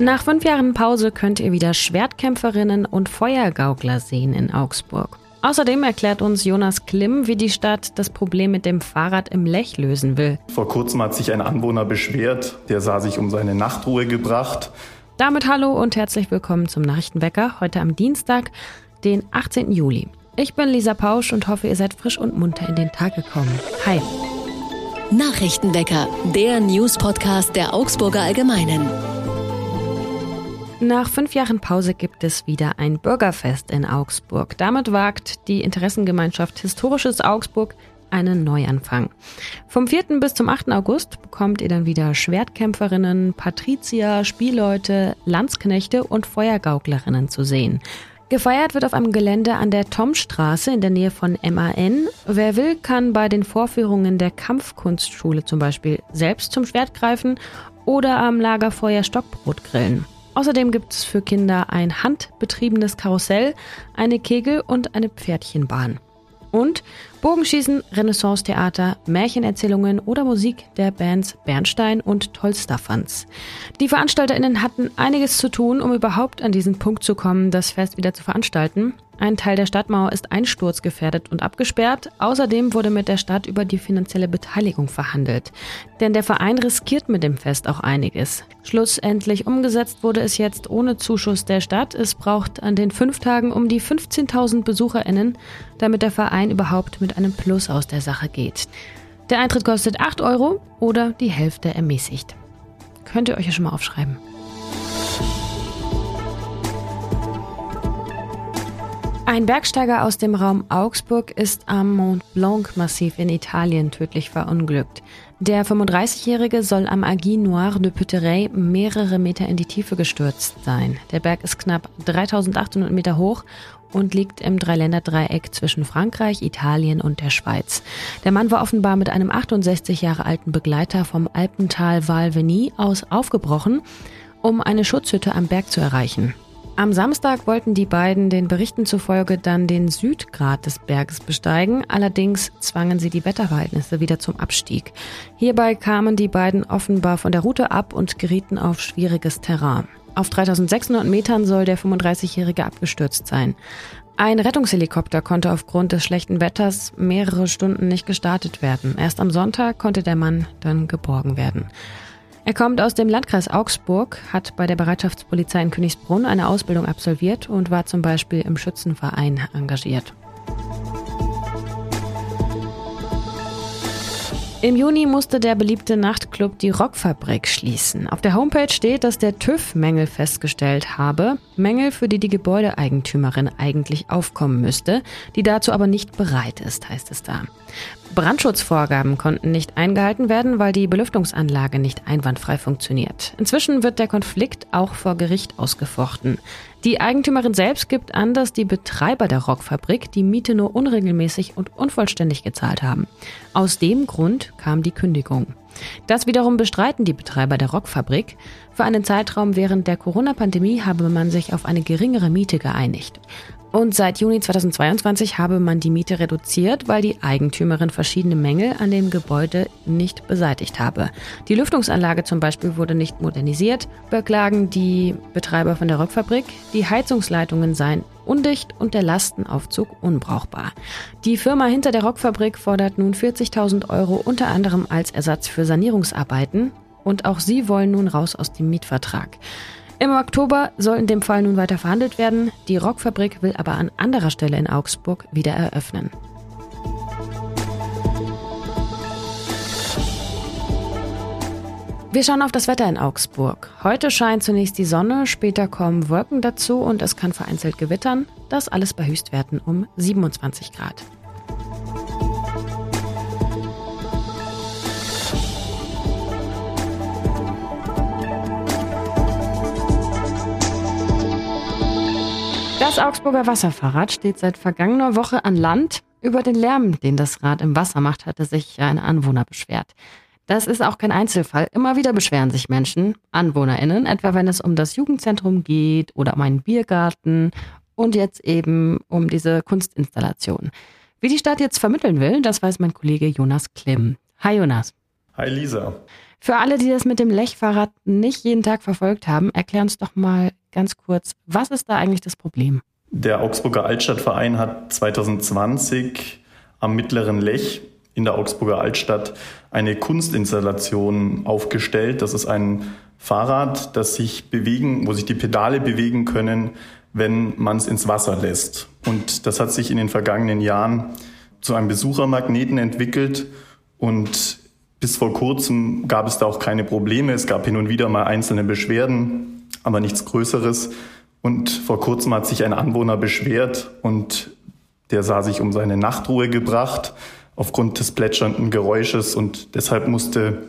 Nach fünf Jahren Pause könnt ihr wieder Schwertkämpferinnen und Feuergaukler sehen in Augsburg. Außerdem erklärt uns Jonas Klimm, wie die Stadt das Problem mit dem Fahrrad im Lech lösen will. Vor kurzem hat sich ein Anwohner beschwert, der sah sich um seine Nachtruhe gebracht. Damit hallo und herzlich willkommen zum Nachrichtenwecker, heute am Dienstag, den 18. Juli. Ich bin Lisa Pausch und hoffe, ihr seid frisch und munter in den Tag gekommen. Hi. Nachrichtenwecker, der News-Podcast der Augsburger Allgemeinen. Nach fünf Jahren Pause gibt es wieder ein Bürgerfest in Augsburg. Damit wagt die Interessengemeinschaft Historisches Augsburg einen Neuanfang. Vom 4. bis zum 8. August bekommt ihr dann wieder Schwertkämpferinnen, Patrizier, Spielleute, Landsknechte und Feuergauklerinnen zu sehen. Gefeiert wird auf einem Gelände an der Tomstraße in der Nähe von MAN. Wer will, kann bei den Vorführungen der Kampfkunstschule zum Beispiel selbst zum Schwert greifen oder am Lagerfeuer Stockbrot grillen. Außerdem gibt es für Kinder ein handbetriebenes Karussell, eine Kegel- und eine Pferdchenbahn. Und Bogenschießen, Renaissance-Theater, Märchenerzählungen oder Musik der Bands Bernstein und Tolstafans. Die VeranstalterInnen hatten einiges zu tun, um überhaupt an diesen Punkt zu kommen, das Fest wieder zu veranstalten. Ein Teil der Stadtmauer ist einsturzgefährdet und abgesperrt. Außerdem wurde mit der Stadt über die finanzielle Beteiligung verhandelt. Denn der Verein riskiert mit dem Fest auch einiges. Schlussendlich umgesetzt wurde es jetzt ohne Zuschuss der Stadt. Es braucht an den fünf Tagen um die 15.000 BesucherInnen, damit der Verein überhaupt mit einem Plus aus der Sache geht. Der Eintritt kostet 8 Euro oder die Hälfte ermäßigt. Könnt ihr euch ja schon mal aufschreiben. Ein Bergsteiger aus dem Raum Augsburg ist am Mont Blanc-Massiv in Italien tödlich verunglückt. Der 35-Jährige soll am Aiguille Noire de Puterey mehrere Meter in die Tiefe gestürzt sein. Der Berg ist knapp 3800 Meter hoch und liegt im Dreiländerdreieck zwischen Frankreich, Italien und der Schweiz. Der Mann war offenbar mit einem 68 Jahre alten Begleiter vom Alpental Val aus aufgebrochen, um eine Schutzhütte am Berg zu erreichen. Am Samstag wollten die beiden den Berichten zufolge dann den Südgrat des Berges besteigen, allerdings zwangen sie die Wetterverhältnisse wieder zum Abstieg. Hierbei kamen die beiden offenbar von der Route ab und gerieten auf schwieriges Terrain. Auf 3600 Metern soll der 35-Jährige abgestürzt sein. Ein Rettungshelikopter konnte aufgrund des schlechten Wetters mehrere Stunden nicht gestartet werden. Erst am Sonntag konnte der Mann dann geborgen werden. Er kommt aus dem Landkreis Augsburg, hat bei der Bereitschaftspolizei in Königsbrunn eine Ausbildung absolviert und war zum Beispiel im Schützenverein engagiert. Im Juni musste der beliebte Nachtclub die Rockfabrik schließen. Auf der Homepage steht, dass der TÜV Mängel festgestellt habe. Mängel, für die die Gebäudeeigentümerin eigentlich aufkommen müsste, die dazu aber nicht bereit ist, heißt es da. Brandschutzvorgaben konnten nicht eingehalten werden, weil die Belüftungsanlage nicht einwandfrei funktioniert. Inzwischen wird der Konflikt auch vor Gericht ausgefochten. Die Eigentümerin selbst gibt an, dass die Betreiber der Rockfabrik die Miete nur unregelmäßig und unvollständig gezahlt haben. Aus dem Grund kam die Kündigung. Das wiederum bestreiten die Betreiber der Rockfabrik. Für einen Zeitraum während der Corona-Pandemie habe man sich auf eine geringere Miete geeinigt. Und seit Juni 2022 habe man die Miete reduziert, weil die Eigentümerin verschiedene Mängel an dem Gebäude nicht beseitigt habe. Die Lüftungsanlage zum Beispiel wurde nicht modernisiert, beklagen die Betreiber von der Rockfabrik. Die Heizungsleitungen seien undicht und der Lastenaufzug unbrauchbar. Die Firma hinter der Rockfabrik fordert nun 40.000 Euro unter anderem als Ersatz für Sanierungsarbeiten und auch sie wollen nun raus aus dem Mietvertrag. Im Oktober soll in dem Fall nun weiter verhandelt werden. Die Rockfabrik will aber an anderer Stelle in Augsburg wieder eröffnen. Wir schauen auf das Wetter in Augsburg. Heute scheint zunächst die Sonne, später kommen Wolken dazu und es kann vereinzelt gewittern. Das alles bei Höchstwerten um 27 Grad. Das Augsburger Wasserfahrrad steht seit vergangener Woche an Land. Über den Lärm, den das Rad im Wasser macht, hatte sich ein Anwohner beschwert. Das ist auch kein Einzelfall. Immer wieder beschweren sich Menschen, AnwohnerInnen, etwa wenn es um das Jugendzentrum geht oder um einen Biergarten und jetzt eben um diese Kunstinstallation. Wie die Stadt jetzt vermitteln will, das weiß mein Kollege Jonas Klimm. Hi Jonas. Hi Lisa. Für alle, die das mit dem Lechfahrrad nicht jeden Tag verfolgt haben, erklär uns doch mal ganz kurz, was ist da eigentlich das Problem? Der Augsburger Altstadtverein hat 2020 am Mittleren Lech in der Augsburger Altstadt eine Kunstinstallation aufgestellt. Das ist ein Fahrrad, das sich bewegen, wo sich die Pedale bewegen können, wenn man es ins Wasser lässt. Und das hat sich in den vergangenen Jahren zu einem Besuchermagneten entwickelt und bis vor kurzem gab es da auch keine Probleme. Es gab hin und wieder mal einzelne Beschwerden, aber nichts Größeres. Und vor kurzem hat sich ein Anwohner beschwert und der sah sich um seine Nachtruhe gebracht aufgrund des plätschernden Geräusches und deshalb musste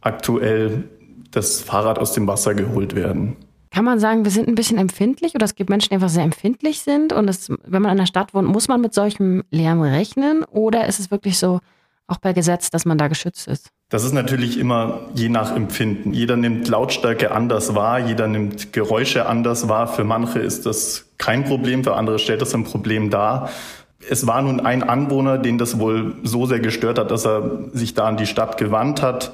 aktuell das Fahrrad aus dem Wasser geholt werden. Kann man sagen, wir sind ein bisschen empfindlich oder es gibt Menschen, die einfach sehr empfindlich sind und es, wenn man in der Stadt wohnt, muss man mit solchem Lärm rechnen oder ist es wirklich so, auch bei Gesetz, dass man da geschützt ist? Das ist natürlich immer je nach Empfinden. Jeder nimmt Lautstärke anders wahr, jeder nimmt Geräusche anders wahr. Für manche ist das kein Problem, für andere stellt das ein Problem dar. Es war nun ein Anwohner, den das wohl so sehr gestört hat, dass er sich da an die Stadt gewandt hat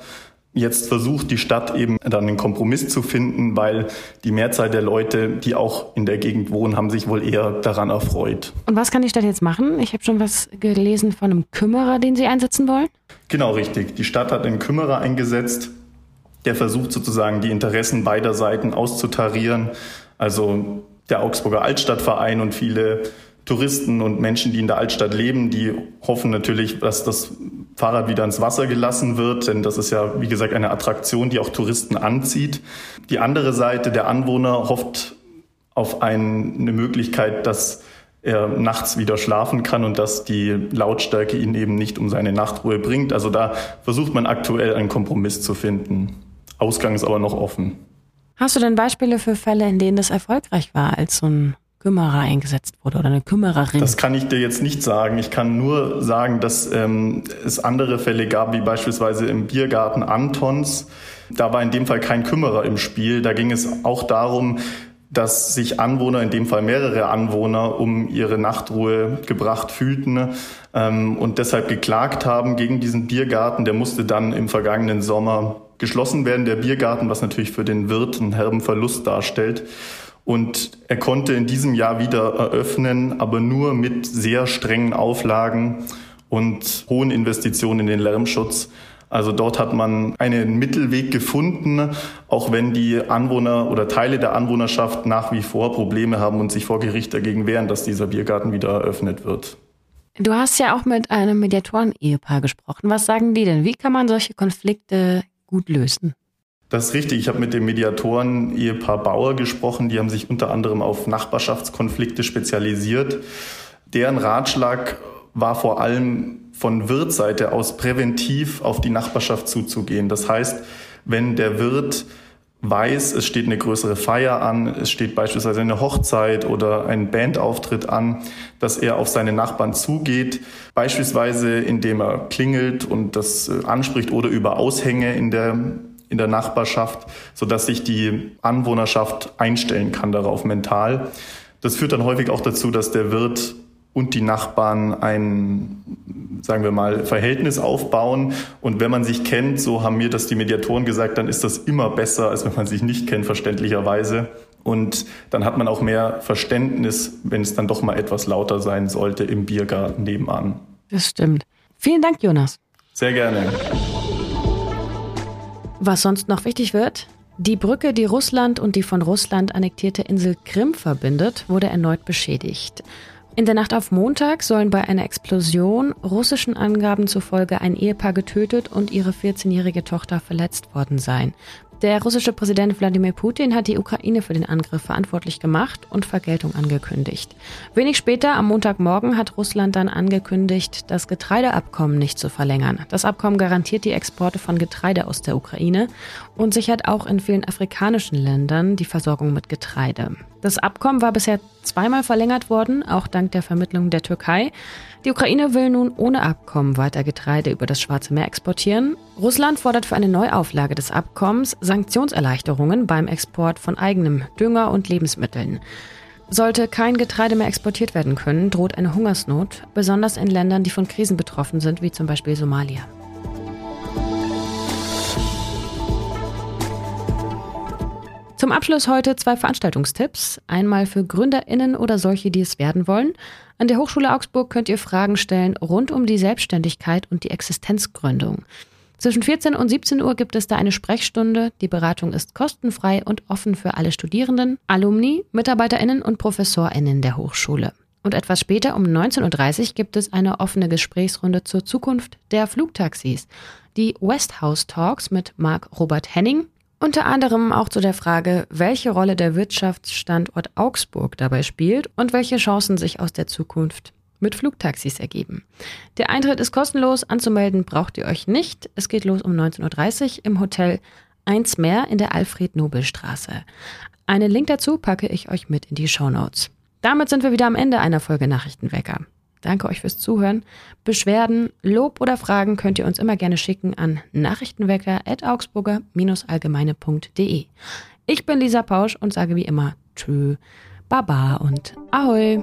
Jetzt versucht die Stadt eben dann einen Kompromiss zu finden, weil die Mehrzahl der Leute, die auch in der Gegend wohnen, haben sich wohl eher daran erfreut. Und was kann die Stadt jetzt machen? Ich habe schon was gelesen von einem Kümmerer, den Sie einsetzen wollen. Genau, richtig. Die Stadt hat einen Kümmerer eingesetzt, der versucht sozusagen die Interessen beider Seiten auszutarieren. Also der Augsburger Altstadtverein und viele Touristen und Menschen, die in der Altstadt leben, die hoffen natürlich, dass das Fahrrad wieder ins Wasser gelassen wird, denn das ist ja, wie gesagt, eine Attraktion, die auch Touristen anzieht. Die andere Seite, der Anwohner, hofft auf eine Möglichkeit, dass er nachts wieder schlafen kann und dass die Lautstärke ihn eben nicht um seine Nachtruhe bringt. Also da versucht man aktuell einen Kompromiss zu finden. Ausgang ist aber noch offen. Hast du denn Beispiele für Fälle, in denen das erfolgreich war, als so ein Kümmerer eingesetzt wurde oder eine Kümmererin? Das kann ich dir jetzt nicht sagen. Ich kann nur sagen, dass ähm, es andere Fälle gab, wie beispielsweise im Biergarten Antons. Da war in dem Fall kein Kümmerer im Spiel. Da ging es auch darum, dass sich Anwohner, in dem Fall mehrere Anwohner, um ihre Nachtruhe gebracht fühlten ähm, und deshalb geklagt haben gegen diesen Biergarten. Der musste dann im vergangenen Sommer geschlossen werden, der Biergarten, was natürlich für den Wirt einen herben Verlust darstellt. Und er konnte in diesem Jahr wieder eröffnen, aber nur mit sehr strengen Auflagen und hohen Investitionen in den Lärmschutz. Also dort hat man einen Mittelweg gefunden, auch wenn die Anwohner oder Teile der Anwohnerschaft nach wie vor Probleme haben und sich vor Gericht dagegen wehren, dass dieser Biergarten wieder eröffnet wird. Du hast ja auch mit einem Mediatoren-Ehepaar gesprochen. Was sagen die denn? Wie kann man solche Konflikte gut lösen? Das ist richtig. Ich habe mit dem Mediatoren Ehepaar Bauer gesprochen. Die haben sich unter anderem auf Nachbarschaftskonflikte spezialisiert. Deren Ratschlag war vor allem von Wirtseite aus präventiv auf die Nachbarschaft zuzugehen. Das heißt, wenn der Wirt weiß, es steht eine größere Feier an, es steht beispielsweise eine Hochzeit oder ein Bandauftritt an, dass er auf seine Nachbarn zugeht, beispielsweise indem er klingelt und das äh, anspricht oder über Aushänge in der in der Nachbarschaft, sodass sich die Anwohnerschaft einstellen kann darauf mental. Das führt dann häufig auch dazu, dass der Wirt und die Nachbarn ein, sagen wir mal, Verhältnis aufbauen. Und wenn man sich kennt, so haben mir das die Mediatoren gesagt, dann ist das immer besser, als wenn man sich nicht kennt, verständlicherweise. Und dann hat man auch mehr Verständnis, wenn es dann doch mal etwas lauter sein sollte im Biergarten nebenan. Das stimmt. Vielen Dank, Jonas. Sehr gerne. Was sonst noch wichtig wird, die Brücke, die Russland und die von Russland annektierte Insel Krim verbindet, wurde erneut beschädigt. In der Nacht auf Montag sollen bei einer Explosion russischen Angaben zufolge ein Ehepaar getötet und ihre 14-jährige Tochter verletzt worden sein. Der russische Präsident Wladimir Putin hat die Ukraine für den Angriff verantwortlich gemacht und Vergeltung angekündigt. Wenig später, am Montagmorgen, hat Russland dann angekündigt, das Getreideabkommen nicht zu verlängern. Das Abkommen garantiert die Exporte von Getreide aus der Ukraine und sichert auch in vielen afrikanischen Ländern die Versorgung mit Getreide. Das Abkommen war bisher zweimal verlängert worden, auch dank der Vermittlung der Türkei. Die Ukraine will nun ohne Abkommen weiter Getreide über das Schwarze Meer exportieren. Russland fordert für eine Neuauflage des Abkommens Sanktionserleichterungen beim Export von eigenem Dünger und Lebensmitteln. Sollte kein Getreide mehr exportiert werden können, droht eine Hungersnot, besonders in Ländern, die von Krisen betroffen sind, wie zum Beispiel Somalia. Zum Abschluss heute zwei Veranstaltungstipps. Einmal für GründerInnen oder solche, die es werden wollen. An der Hochschule Augsburg könnt ihr Fragen stellen rund um die Selbstständigkeit und die Existenzgründung. Zwischen 14 und 17 Uhr gibt es da eine Sprechstunde. Die Beratung ist kostenfrei und offen für alle Studierenden, Alumni, MitarbeiterInnen und ProfessorInnen der Hochschule. Und etwas später um 19.30 Uhr gibt es eine offene Gesprächsrunde zur Zukunft der Flugtaxis. Die Westhouse Talks mit Marc Robert Henning. Unter anderem auch zu der Frage, welche Rolle der Wirtschaftsstandort Augsburg dabei spielt und welche Chancen sich aus der Zukunft mit Flugtaxis ergeben. Der Eintritt ist kostenlos, anzumelden braucht ihr euch nicht. Es geht los um 19.30 Uhr im Hotel Eins mehr in der Alfred-Nobel-Straße. Einen Link dazu packe ich euch mit in die Show Notes. Damit sind wir wieder am Ende einer Folge Nachrichtenwecker. Danke euch fürs Zuhören. Beschwerden, Lob oder Fragen könnt ihr uns immer gerne schicken an nachrichtenwecker.augsburger-allgemeine.de. Ich bin Lisa Pausch und sage wie immer Tschö, Baba und Ahoi.